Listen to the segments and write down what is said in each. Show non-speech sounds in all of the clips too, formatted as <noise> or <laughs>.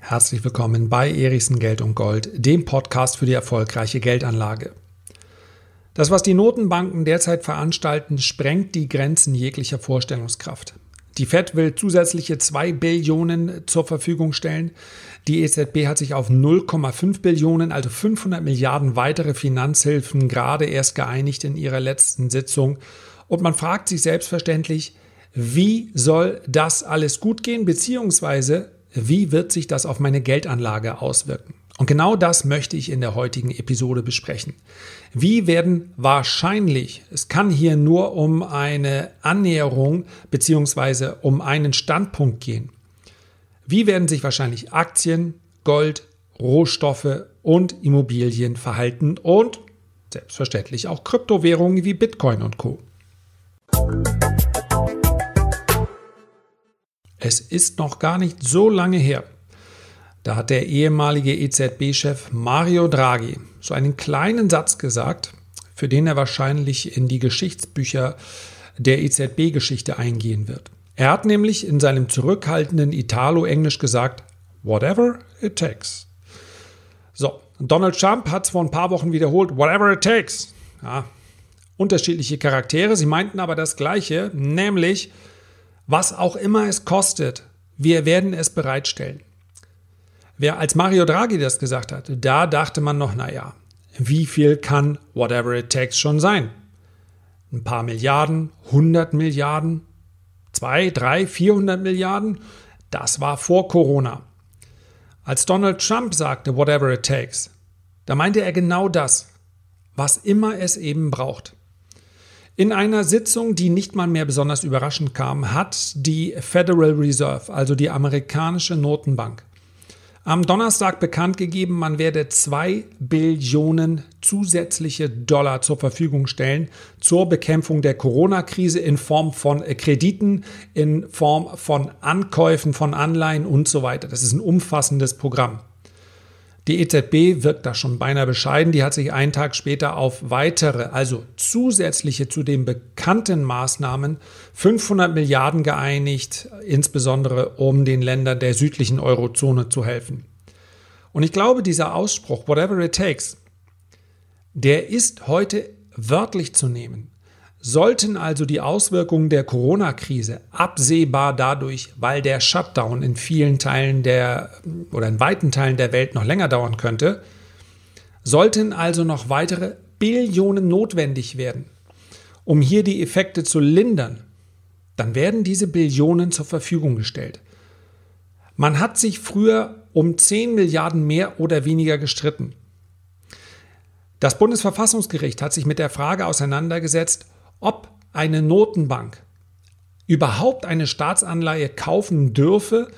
Herzlich willkommen bei Erichsen Geld und Gold, dem Podcast für die erfolgreiche Geldanlage. Das, was die Notenbanken derzeit veranstalten, sprengt die Grenzen jeglicher Vorstellungskraft. Die Fed will zusätzliche 2 Billionen zur Verfügung stellen. Die EZB hat sich auf 0,5 Billionen, also 500 Milliarden weitere Finanzhilfen gerade erst geeinigt in ihrer letzten Sitzung. Und man fragt sich selbstverständlich, wie soll das alles gut gehen, beziehungsweise wie wird sich das auf meine Geldanlage auswirken? Und genau das möchte ich in der heutigen Episode besprechen. Wie werden wahrscheinlich, es kann hier nur um eine Annäherung beziehungsweise um einen Standpunkt gehen, wie werden sich wahrscheinlich Aktien, Gold, Rohstoffe und Immobilien verhalten und selbstverständlich auch Kryptowährungen wie Bitcoin und Co. Es ist noch gar nicht so lange her. Da hat der ehemalige EZB-Chef Mario Draghi so einen kleinen Satz gesagt, für den er wahrscheinlich in die Geschichtsbücher der EZB-Geschichte eingehen wird. Er hat nämlich in seinem zurückhaltenden Italo-Englisch gesagt, whatever it takes. So, Donald Trump hat es vor ein paar Wochen wiederholt, whatever it takes. Ja, unterschiedliche Charaktere, sie meinten aber das Gleiche, nämlich was auch immer es kostet, wir werden es bereitstellen. Wer als Mario Draghi das gesagt hat, da dachte man noch, naja, wie viel kann whatever it takes schon sein? Ein paar Milliarden, 100 Milliarden, 2, 3, 400 Milliarden? Das war vor Corona. Als Donald Trump sagte, whatever it takes, da meinte er genau das, was immer es eben braucht. In einer Sitzung, die nicht mal mehr besonders überraschend kam, hat die Federal Reserve, also die amerikanische Notenbank, am Donnerstag bekannt gegeben, man werde zwei Billionen zusätzliche Dollar zur Verfügung stellen zur Bekämpfung der Corona-Krise in Form von Krediten, in Form von Ankäufen von Anleihen und so weiter. Das ist ein umfassendes Programm. Die EZB wirkt da schon beinahe bescheiden. Die hat sich einen Tag später auf weitere, also zusätzliche zu den bekannten Maßnahmen 500 Milliarden geeinigt, insbesondere um den Ländern der südlichen Eurozone zu helfen. Und ich glaube, dieser Ausspruch, whatever it takes, der ist heute wörtlich zu nehmen. Sollten also die Auswirkungen der Corona-Krise absehbar dadurch, weil der Shutdown in vielen Teilen der oder in weiten Teilen der Welt noch länger dauern könnte, sollten also noch weitere Billionen notwendig werden, um hier die Effekte zu lindern, dann werden diese Billionen zur Verfügung gestellt. Man hat sich früher um 10 Milliarden mehr oder weniger gestritten. Das Bundesverfassungsgericht hat sich mit der Frage auseinandergesetzt, ob eine Notenbank überhaupt eine Staatsanleihe kaufen dürfe,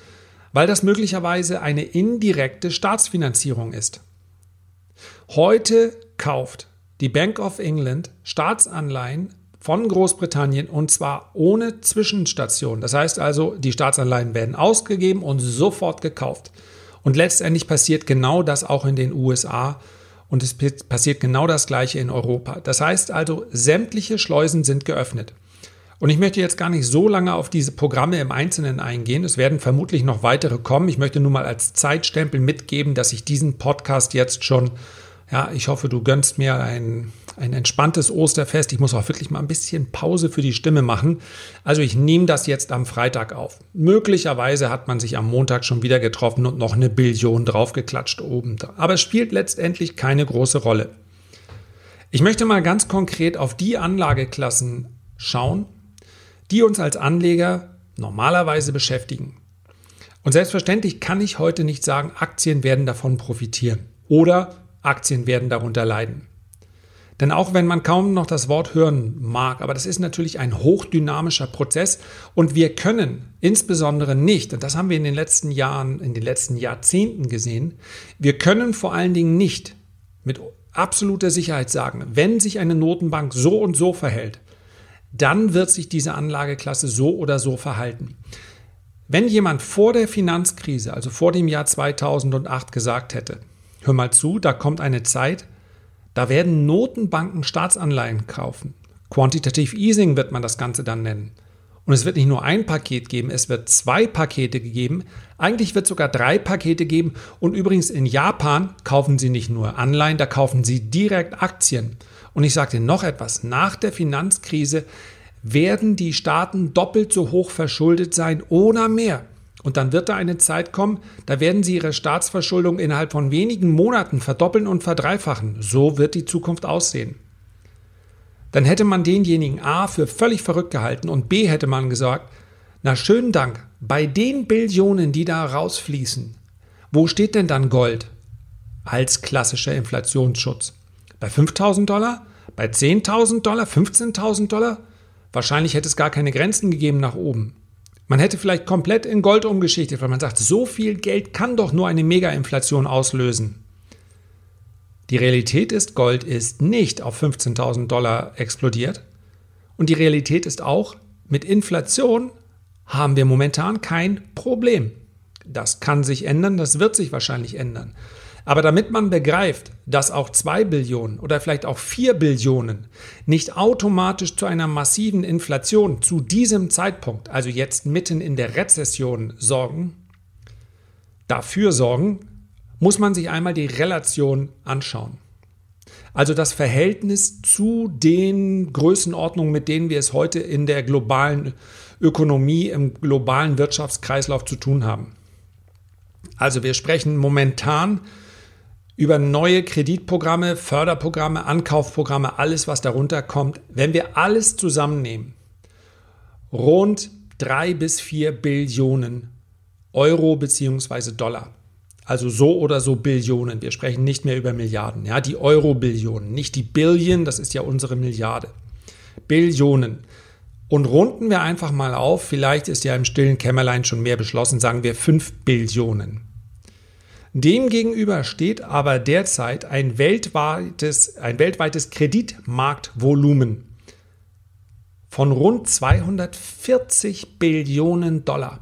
weil das möglicherweise eine indirekte Staatsfinanzierung ist. Heute kauft die Bank of England Staatsanleihen von Großbritannien und zwar ohne Zwischenstation. Das heißt also, die Staatsanleihen werden ausgegeben und sofort gekauft. Und letztendlich passiert genau das auch in den USA und es passiert genau das Gleiche in Europa. Das heißt also, sämtliche Schleusen sind geöffnet. Und ich möchte jetzt gar nicht so lange auf diese Programme im Einzelnen eingehen. Es werden vermutlich noch weitere kommen. Ich möchte nur mal als Zeitstempel mitgeben, dass ich diesen Podcast jetzt schon ja, ich hoffe, du gönnst mir ein, ein entspanntes Osterfest. Ich muss auch wirklich mal ein bisschen Pause für die Stimme machen. Also ich nehme das jetzt am Freitag auf. Möglicherweise hat man sich am Montag schon wieder getroffen und noch eine Billion draufgeklatscht oben. Aber es spielt letztendlich keine große Rolle. Ich möchte mal ganz konkret auf die Anlageklassen schauen, die uns als Anleger normalerweise beschäftigen. Und selbstverständlich kann ich heute nicht sagen, Aktien werden davon profitieren oder Aktien werden darunter leiden. Denn auch wenn man kaum noch das Wort hören mag, aber das ist natürlich ein hochdynamischer Prozess und wir können insbesondere nicht, und das haben wir in den letzten Jahren, in den letzten Jahrzehnten gesehen, wir können vor allen Dingen nicht mit absoluter Sicherheit sagen, wenn sich eine Notenbank so und so verhält, dann wird sich diese Anlageklasse so oder so verhalten. Wenn jemand vor der Finanzkrise, also vor dem Jahr 2008 gesagt hätte, hör mal zu, da kommt eine Zeit, da werden Notenbanken Staatsanleihen kaufen. Quantitative Easing wird man das Ganze dann nennen. Und es wird nicht nur ein Paket geben, es wird zwei Pakete geben. Eigentlich wird es sogar drei Pakete geben. Und übrigens in Japan kaufen sie nicht nur Anleihen, da kaufen sie direkt Aktien. Und ich sage dir noch etwas, nach der Finanzkrise werden die Staaten doppelt so hoch verschuldet sein oder mehr. Und dann wird da eine Zeit kommen, da werden sie ihre Staatsverschuldung innerhalb von wenigen Monaten verdoppeln und verdreifachen. So wird die Zukunft aussehen dann hätte man denjenigen A für völlig verrückt gehalten und B hätte man gesagt, na schönen Dank, bei den Billionen, die da rausfließen, wo steht denn dann Gold als klassischer Inflationsschutz? Bei 5000 Dollar? Bei 10.000 Dollar? 15.000 Dollar? Wahrscheinlich hätte es gar keine Grenzen gegeben nach oben. Man hätte vielleicht komplett in Gold umgeschichtet, weil man sagt, so viel Geld kann doch nur eine Mega-Inflation auslösen. Die Realität ist, Gold ist nicht auf 15.000 Dollar explodiert. Und die Realität ist auch, mit Inflation haben wir momentan kein Problem. Das kann sich ändern, das wird sich wahrscheinlich ändern. Aber damit man begreift, dass auch 2 Billionen oder vielleicht auch 4 Billionen nicht automatisch zu einer massiven Inflation zu diesem Zeitpunkt, also jetzt mitten in der Rezession, sorgen, dafür sorgen, muss man sich einmal die Relation anschauen. Also das Verhältnis zu den Größenordnungen, mit denen wir es heute in der globalen Ökonomie, im globalen Wirtschaftskreislauf zu tun haben. Also wir sprechen momentan über neue Kreditprogramme, Förderprogramme, Ankaufprogramme, alles, was darunter kommt. Wenn wir alles zusammennehmen, rund drei bis vier Billionen Euro bzw. Dollar. Also so oder so Billionen. Wir sprechen nicht mehr über Milliarden. Ja, die Euro-Billionen, nicht die Billion, das ist ja unsere Milliarde. Billionen. Und runden wir einfach mal auf, vielleicht ist ja im stillen Kämmerlein schon mehr beschlossen, sagen wir 5 Billionen. Demgegenüber steht aber derzeit ein weltweites, ein weltweites Kreditmarktvolumen von rund 240 Billionen Dollar.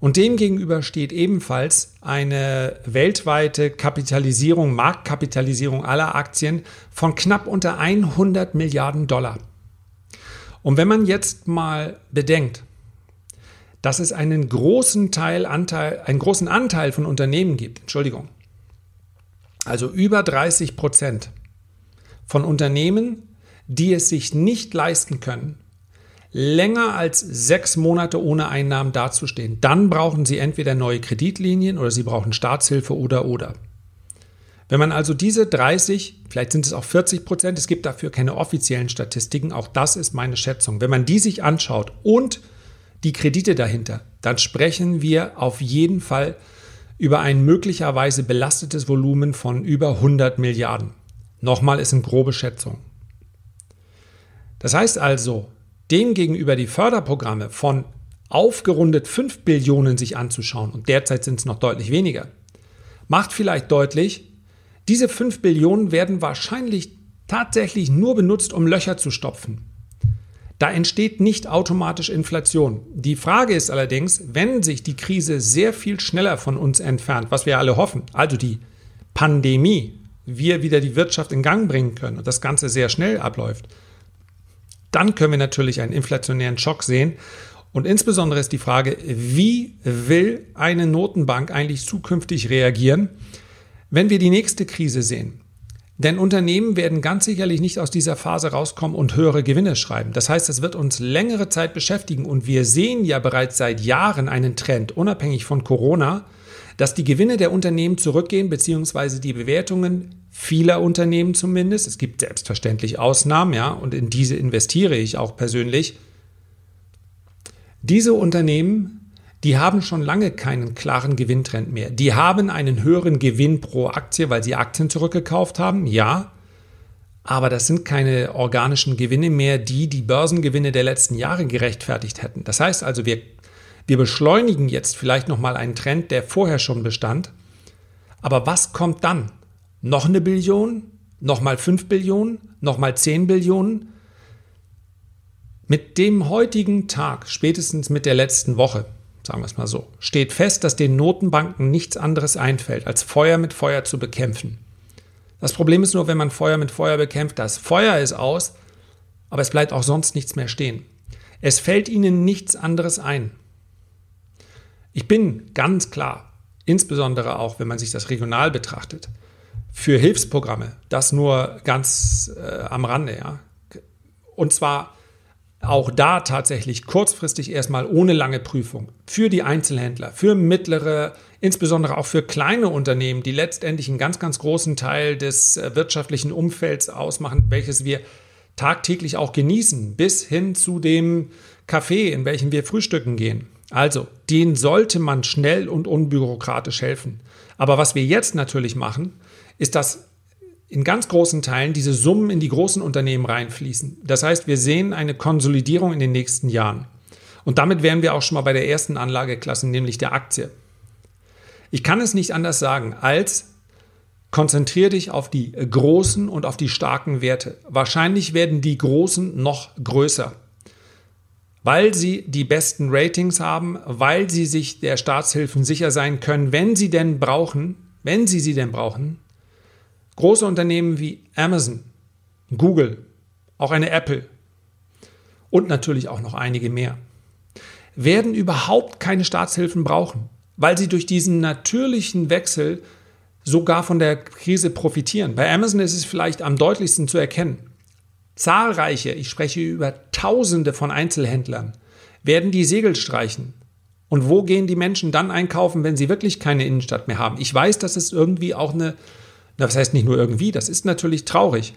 Und demgegenüber steht ebenfalls eine weltweite Kapitalisierung, Marktkapitalisierung aller Aktien von knapp unter 100 Milliarden Dollar. Und wenn man jetzt mal bedenkt, dass es einen großen Teil Anteil, einen großen Anteil von Unternehmen gibt, Entschuldigung, also über 30 Prozent von Unternehmen, die es sich nicht leisten können, länger als sechs Monate ohne Einnahmen dazustehen. Dann brauchen Sie entweder neue Kreditlinien oder Sie brauchen Staatshilfe oder oder. Wenn man also diese 30, vielleicht sind es auch 40 Prozent, es gibt dafür keine offiziellen Statistiken, auch das ist meine Schätzung. Wenn man die sich anschaut und die Kredite dahinter, dann sprechen wir auf jeden Fall über ein möglicherweise belastetes Volumen von über 100 Milliarden. Nochmal ist eine grobe Schätzung. Das heißt also, demgegenüber die Förderprogramme von aufgerundet 5 Billionen sich anzuschauen, und derzeit sind es noch deutlich weniger, macht vielleicht deutlich, diese 5 Billionen werden wahrscheinlich tatsächlich nur benutzt, um Löcher zu stopfen. Da entsteht nicht automatisch Inflation. Die Frage ist allerdings, wenn sich die Krise sehr viel schneller von uns entfernt, was wir alle hoffen, also die Pandemie, wir wieder die Wirtschaft in Gang bringen können und das Ganze sehr schnell abläuft, dann können wir natürlich einen inflationären Schock sehen. Und insbesondere ist die Frage, wie will eine Notenbank eigentlich zukünftig reagieren, wenn wir die nächste Krise sehen? Denn Unternehmen werden ganz sicherlich nicht aus dieser Phase rauskommen und höhere Gewinne schreiben. Das heißt, es wird uns längere Zeit beschäftigen und wir sehen ja bereits seit Jahren einen Trend, unabhängig von Corona, dass die Gewinne der Unternehmen zurückgehen, beziehungsweise die Bewertungen vieler Unternehmen zumindest. Es gibt selbstverständlich Ausnahmen, ja, und in diese investiere ich auch persönlich. Diese Unternehmen, die haben schon lange keinen klaren Gewinntrend mehr. Die haben einen höheren Gewinn pro Aktie, weil sie Aktien zurückgekauft haben, ja. Aber das sind keine organischen Gewinne mehr, die die Börsengewinne der letzten Jahre gerechtfertigt hätten. Das heißt also, wir, wir beschleunigen jetzt vielleicht nochmal einen Trend, der vorher schon bestand. Aber was kommt dann? noch eine Billion, nochmal 5 Billionen, nochmal 10 Billionen. Mit dem heutigen Tag, spätestens mit der letzten Woche, sagen wir es mal so, steht fest, dass den Notenbanken nichts anderes einfällt, als Feuer mit Feuer zu bekämpfen. Das Problem ist nur, wenn man Feuer mit Feuer bekämpft, das Feuer ist aus, aber es bleibt auch sonst nichts mehr stehen. Es fällt ihnen nichts anderes ein. Ich bin ganz klar, insbesondere auch wenn man sich das regional betrachtet, für Hilfsprogramme, das nur ganz äh, am Rande, ja. Und zwar auch da tatsächlich kurzfristig erstmal ohne lange Prüfung für die Einzelhändler, für mittlere, insbesondere auch für kleine Unternehmen, die letztendlich einen ganz, ganz großen Teil des äh, wirtschaftlichen Umfelds ausmachen, welches wir tagtäglich auch genießen, bis hin zu dem Café, in welchem wir frühstücken gehen. Also, denen sollte man schnell und unbürokratisch helfen. Aber was wir jetzt natürlich machen, ist, dass in ganz großen Teilen diese Summen in die großen Unternehmen reinfließen. Das heißt, wir sehen eine Konsolidierung in den nächsten Jahren. Und damit wären wir auch schon mal bei der ersten Anlageklasse, nämlich der Aktie. Ich kann es nicht anders sagen, als konzentriere dich auf die großen und auf die starken Werte. Wahrscheinlich werden die großen noch größer weil sie die besten Ratings haben, weil sie sich der Staatshilfen sicher sein können, wenn sie denn brauchen, wenn sie sie denn brauchen. Große Unternehmen wie Amazon, Google, auch eine Apple und natürlich auch noch einige mehr werden überhaupt keine Staatshilfen brauchen, weil sie durch diesen natürlichen Wechsel sogar von der Krise profitieren. Bei Amazon ist es vielleicht am deutlichsten zu erkennen. Zahlreiche, ich spreche über Tausende von Einzelhändlern, werden die Segel streichen. Und wo gehen die Menschen dann einkaufen, wenn sie wirklich keine Innenstadt mehr haben? Ich weiß, das ist irgendwie auch eine, das heißt nicht nur irgendwie, das ist natürlich traurig.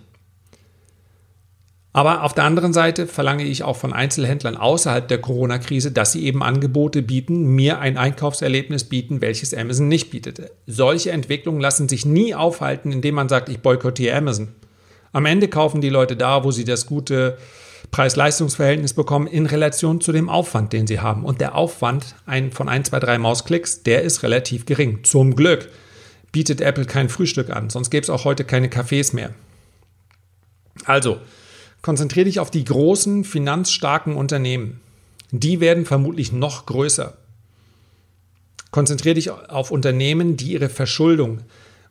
Aber auf der anderen Seite verlange ich auch von Einzelhändlern außerhalb der Corona-Krise, dass sie eben Angebote bieten, mir ein Einkaufserlebnis bieten, welches Amazon nicht bietet. Solche Entwicklungen lassen sich nie aufhalten, indem man sagt, ich boykottiere Amazon. Am Ende kaufen die Leute da, wo sie das gute Preis-Leistungs-Verhältnis bekommen, in Relation zu dem Aufwand, den sie haben. Und der Aufwand ein, von 1, 2, 3 Mausklicks, der ist relativ gering. Zum Glück bietet Apple kein Frühstück an, sonst gäbe es auch heute keine Cafés mehr. Also, konzentriere dich auf die großen, finanzstarken Unternehmen. Die werden vermutlich noch größer. Konzentriere dich auf Unternehmen, die ihre Verschuldung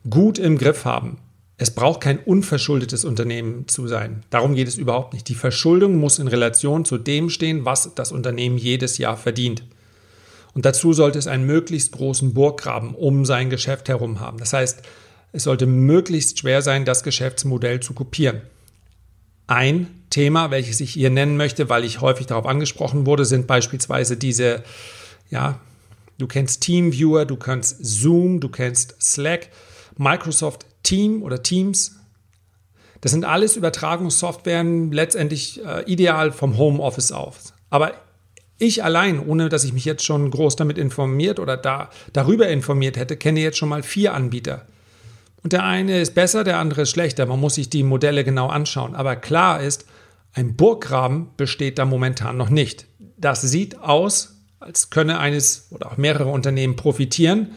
gut im Griff haben. Es braucht kein unverschuldetes Unternehmen zu sein. Darum geht es überhaupt nicht. Die Verschuldung muss in Relation zu dem stehen, was das Unternehmen jedes Jahr verdient. Und dazu sollte es einen möglichst großen Burggraben um sein Geschäft herum haben. Das heißt, es sollte möglichst schwer sein, das Geschäftsmodell zu kopieren. Ein Thema, welches ich hier nennen möchte, weil ich häufig darauf angesprochen wurde, sind beispielsweise diese, ja, du kennst TeamViewer, du kennst Zoom, du kennst Slack, Microsoft Team oder Teams. Das sind alles Übertragungssoftwaren, letztendlich äh, ideal vom Homeoffice aus. Aber ich allein, ohne dass ich mich jetzt schon groß damit informiert oder da, darüber informiert hätte, kenne jetzt schon mal vier Anbieter. Und der eine ist besser, der andere ist schlechter. Man muss sich die Modelle genau anschauen. Aber klar ist, ein Burggraben besteht da momentan noch nicht. Das sieht aus, als könne eines oder auch mehrere Unternehmen profitieren.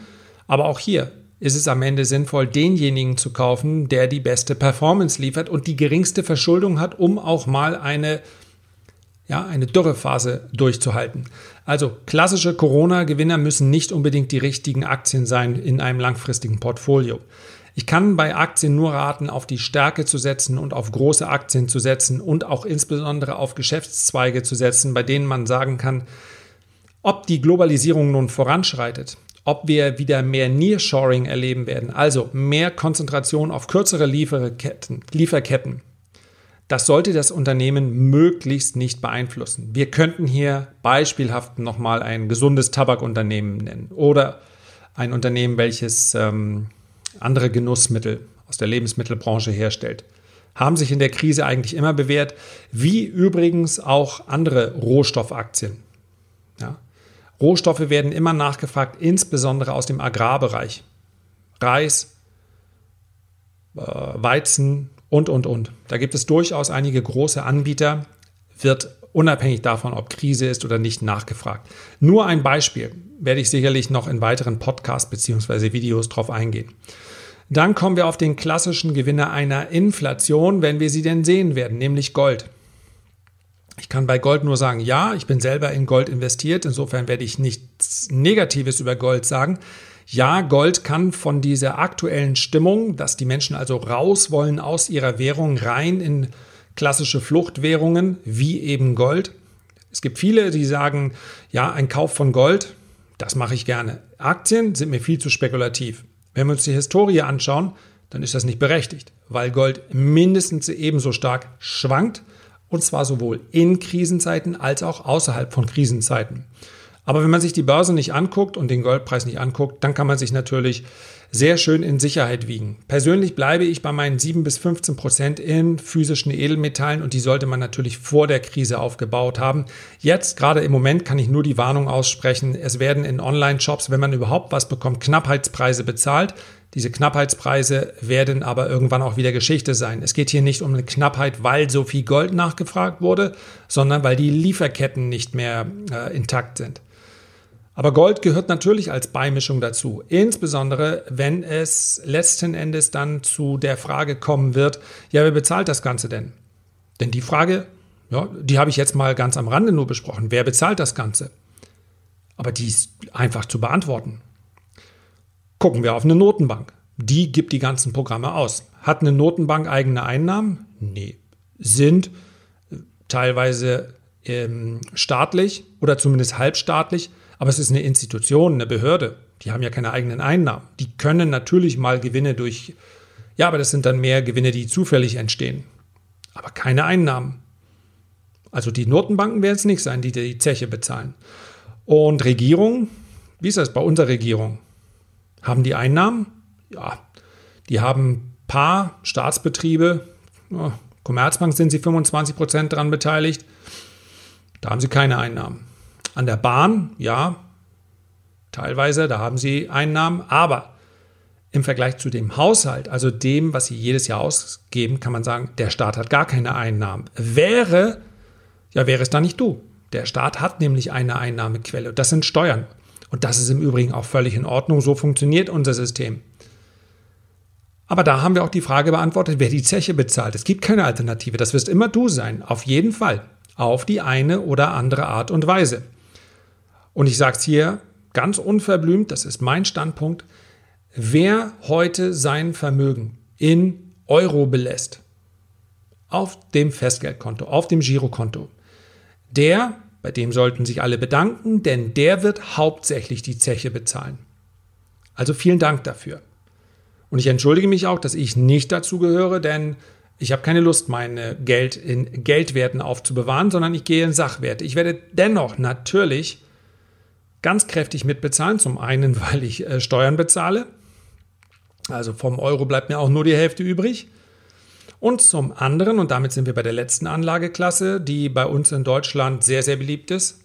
Aber auch hier, ist es am Ende sinnvoll, denjenigen zu kaufen, der die beste Performance liefert und die geringste Verschuldung hat, um auch mal eine, ja, eine Dürrephase durchzuhalten. Also klassische Corona-Gewinner müssen nicht unbedingt die richtigen Aktien sein in einem langfristigen Portfolio. Ich kann bei Aktien nur raten, auf die Stärke zu setzen und auf große Aktien zu setzen und auch insbesondere auf Geschäftszweige zu setzen, bei denen man sagen kann, ob die Globalisierung nun voranschreitet ob wir wieder mehr Nearshoring erleben werden, also mehr Konzentration auf kürzere Lieferketten, Lieferketten. Das sollte das Unternehmen möglichst nicht beeinflussen. Wir könnten hier beispielhaft nochmal ein gesundes Tabakunternehmen nennen oder ein Unternehmen, welches ähm, andere Genussmittel aus der Lebensmittelbranche herstellt. Haben sich in der Krise eigentlich immer bewährt, wie übrigens auch andere Rohstoffaktien. Ja? Rohstoffe werden immer nachgefragt, insbesondere aus dem Agrarbereich. Reis, äh, Weizen und, und, und. Da gibt es durchaus einige große Anbieter, wird unabhängig davon, ob Krise ist oder nicht, nachgefragt. Nur ein Beispiel, werde ich sicherlich noch in weiteren Podcasts bzw. Videos drauf eingehen. Dann kommen wir auf den klassischen Gewinner einer Inflation, wenn wir sie denn sehen werden, nämlich Gold. Ich kann bei Gold nur sagen, ja, ich bin selber in Gold investiert. Insofern werde ich nichts Negatives über Gold sagen. Ja, Gold kann von dieser aktuellen Stimmung, dass die Menschen also raus wollen aus ihrer Währung rein in klassische Fluchtwährungen wie eben Gold, Es gibt viele, die sagen, ja, ein Kauf von Gold, das mache ich gerne. Aktien sind mir viel zu spekulativ. Wenn wir uns die Historie anschauen, dann ist das nicht berechtigt, weil Gold mindestens ebenso stark schwankt und zwar sowohl in Krisenzeiten als auch außerhalb von Krisenzeiten. Aber wenn man sich die Börse nicht anguckt und den Goldpreis nicht anguckt, dann kann man sich natürlich sehr schön in Sicherheit wiegen. Persönlich bleibe ich bei meinen 7 bis 15 Prozent in physischen Edelmetallen und die sollte man natürlich vor der Krise aufgebaut haben. Jetzt, gerade im Moment, kann ich nur die Warnung aussprechen. Es werden in Online-Shops, wenn man überhaupt was bekommt, Knappheitspreise bezahlt. Diese Knappheitspreise werden aber irgendwann auch wieder Geschichte sein. Es geht hier nicht um eine Knappheit, weil so viel Gold nachgefragt wurde, sondern weil die Lieferketten nicht mehr äh, intakt sind. Aber Gold gehört natürlich als Beimischung dazu, insbesondere wenn es letzten Endes dann zu der Frage kommen wird, ja, wer bezahlt das Ganze denn? Denn die Frage, ja, die habe ich jetzt mal ganz am Rande nur besprochen. Wer bezahlt das Ganze? Aber die ist einfach zu beantworten. Gucken wir auf eine Notenbank. Die gibt die ganzen Programme aus. Hat eine Notenbank eigene Einnahmen? Nee. Sind äh, teilweise ähm, staatlich oder zumindest halbstaatlich aber es ist eine Institution, eine Behörde. Die haben ja keine eigenen Einnahmen. Die können natürlich mal Gewinne durch, ja, aber das sind dann mehr Gewinne, die zufällig entstehen. Aber keine Einnahmen. Also die Notenbanken werden es nicht sein, die die Zeche bezahlen. Und Regierung, wie ist das bei unserer Regierung? Haben die Einnahmen? Ja, die haben ein paar Staatsbetriebe, ja, Commerzbank sind sie 25 Prozent daran beteiligt. Da haben sie keine Einnahmen. An der Bahn, ja, teilweise, da haben sie Einnahmen, aber im Vergleich zu dem Haushalt, also dem, was sie jedes Jahr ausgeben, kann man sagen, der Staat hat gar keine Einnahmen. Wäre, ja, wäre es dann nicht du. Der Staat hat nämlich eine Einnahmequelle. Das sind Steuern. Und das ist im Übrigen auch völlig in Ordnung. So funktioniert unser System. Aber da haben wir auch die Frage beantwortet, wer die Zeche bezahlt. Es gibt keine Alternative. Das wirst immer du sein. Auf jeden Fall. Auf die eine oder andere Art und Weise. Und ich sage es hier ganz unverblümt, das ist mein Standpunkt, wer heute sein Vermögen in Euro belässt, auf dem Festgeldkonto, auf dem Girokonto, der, bei dem sollten sich alle bedanken, denn der wird hauptsächlich die Zeche bezahlen. Also vielen Dank dafür. Und ich entschuldige mich auch, dass ich nicht dazu gehöre, denn ich habe keine Lust, mein Geld in Geldwerten aufzubewahren, sondern ich gehe in Sachwerte. Ich werde dennoch natürlich ganz kräftig mitbezahlen. Zum einen, <laughs> weil ich äh, Steuern bezahle. Also vom Euro bleibt mir auch nur die Hälfte übrig. Und zum anderen, und damit sind wir bei der letzten Anlageklasse, die bei uns in Deutschland sehr, sehr beliebt ist,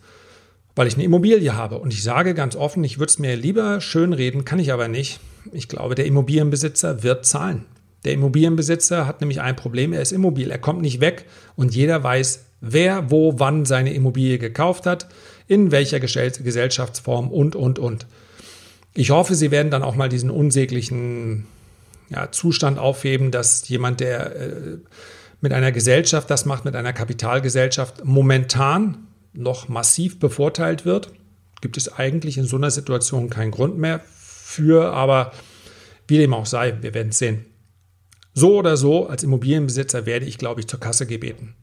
weil ich eine Immobilie habe. Und ich sage ganz offen, ich würde es mir lieber schön reden, kann ich aber nicht. Ich glaube, der Immobilienbesitzer wird zahlen. Der Immobilienbesitzer hat nämlich ein Problem, er ist immobil, er kommt nicht weg und jeder weiß, wer wo wann seine Immobilie gekauft hat in welcher Gesellschaftsform und, und, und. Ich hoffe, Sie werden dann auch mal diesen unsäglichen ja, Zustand aufheben, dass jemand, der äh, mit einer Gesellschaft das macht, mit einer Kapitalgesellschaft, momentan noch massiv bevorteilt wird. Gibt es eigentlich in so einer Situation keinen Grund mehr für, aber wie dem auch sei, wir werden es sehen. So oder so, als Immobilienbesitzer werde ich, glaube ich, zur Kasse gebeten.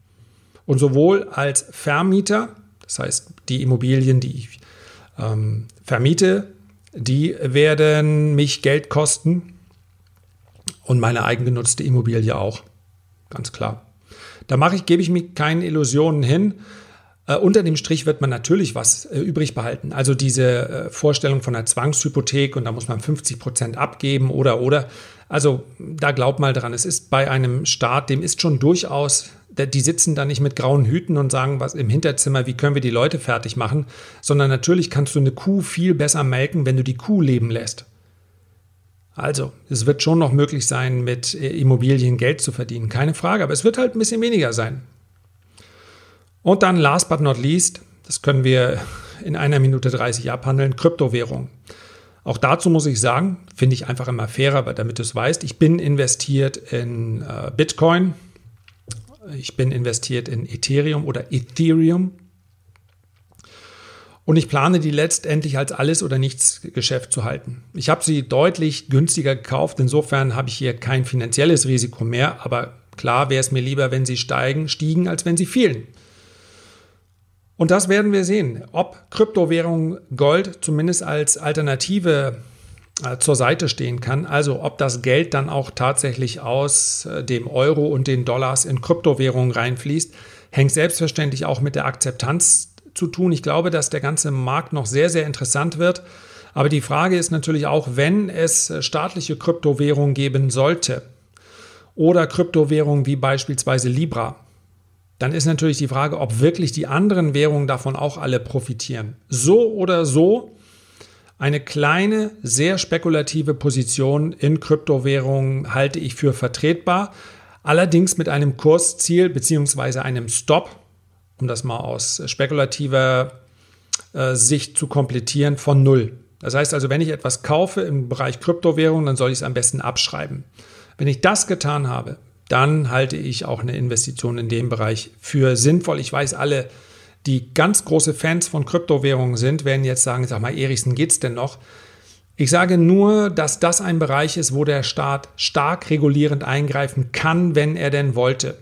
Und sowohl als Vermieter das heißt, die Immobilien, die ich ähm, vermiete, die werden mich Geld kosten und meine eigengenutzte Immobilie auch. Ganz klar. Da mache ich, gebe ich mir keine Illusionen hin. Äh, unter dem Strich wird man natürlich was äh, übrig behalten. Also diese äh, Vorstellung von einer Zwangshypothek und da muss man 50 Prozent abgeben oder oder. Also da glaubt mal dran, es ist bei einem Staat, dem ist schon durchaus die sitzen da nicht mit grauen Hüten und sagen, was im Hinterzimmer, wie können wir die Leute fertig machen, sondern natürlich kannst du eine Kuh viel besser melken, wenn du die Kuh leben lässt. Also, es wird schon noch möglich sein, mit äh, Immobilien Geld zu verdienen, keine Frage, aber es wird halt ein bisschen weniger sein. Und dann, last but not least, das können wir in einer Minute 30 abhandeln, Kryptowährung. Auch dazu muss ich sagen, finde ich einfach immer fairer, damit du es weißt, ich bin investiert in äh, Bitcoin, ich bin investiert in Ethereum oder Ethereum. Und ich plane die letztendlich als alles oder nichts Geschäft zu halten. Ich habe sie deutlich günstiger gekauft. Insofern habe ich hier kein finanzielles Risiko mehr. Aber klar wäre es mir lieber, wenn sie steigen, stiegen, als wenn sie fielen. Und das werden wir sehen, ob Kryptowährung Gold zumindest als Alternative zur Seite stehen kann. Also ob das Geld dann auch tatsächlich aus äh, dem Euro und den Dollars in Kryptowährungen reinfließt, hängt selbstverständlich auch mit der Akzeptanz zu tun. Ich glaube, dass der ganze Markt noch sehr, sehr interessant wird. Aber die Frage ist natürlich auch, wenn es äh, staatliche Kryptowährungen geben sollte oder Kryptowährungen wie beispielsweise Libra, dann ist natürlich die Frage, ob wirklich die anderen Währungen davon auch alle profitieren. So oder so, eine kleine, sehr spekulative Position in Kryptowährungen halte ich für vertretbar, allerdings mit einem Kursziel bzw. einem Stop, um das mal aus spekulativer äh, Sicht zu komplettieren, von null. Das heißt also, wenn ich etwas kaufe im Bereich Kryptowährung, dann soll ich es am besten abschreiben. Wenn ich das getan habe, dann halte ich auch eine Investition in dem Bereich für sinnvoll. Ich weiß, alle, die ganz große Fans von Kryptowährungen sind, werden jetzt sagen, sag mal, Erichsen, geht's denn noch? Ich sage nur, dass das ein Bereich ist, wo der Staat stark regulierend eingreifen kann, wenn er denn wollte.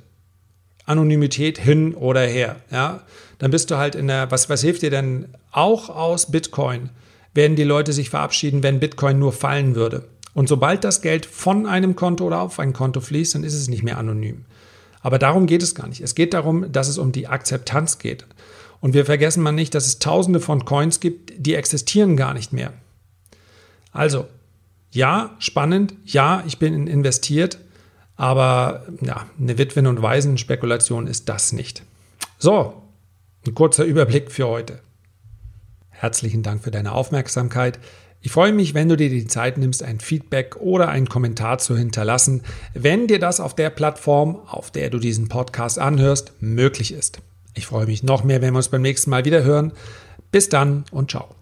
Anonymität hin oder her. Ja? Dann bist du halt in der, was, was hilft dir denn auch aus Bitcoin? werden die Leute sich verabschieden, wenn Bitcoin nur fallen würde. Und sobald das Geld von einem Konto oder auf ein Konto fließt, dann ist es nicht mehr anonym. Aber darum geht es gar nicht. Es geht darum, dass es um die Akzeptanz geht. Und wir vergessen mal nicht, dass es tausende von Coins gibt, die existieren gar nicht mehr. Also, ja, spannend, ja, ich bin investiert, aber ja, eine Witwen- und Waisenspekulation ist das nicht. So, ein kurzer Überblick für heute. Herzlichen Dank für deine Aufmerksamkeit. Ich freue mich, wenn du dir die Zeit nimmst, ein Feedback oder einen Kommentar zu hinterlassen, wenn dir das auf der Plattform, auf der du diesen Podcast anhörst, möglich ist. Ich freue mich noch mehr, wenn wir uns beim nächsten Mal wieder hören. Bis dann und ciao.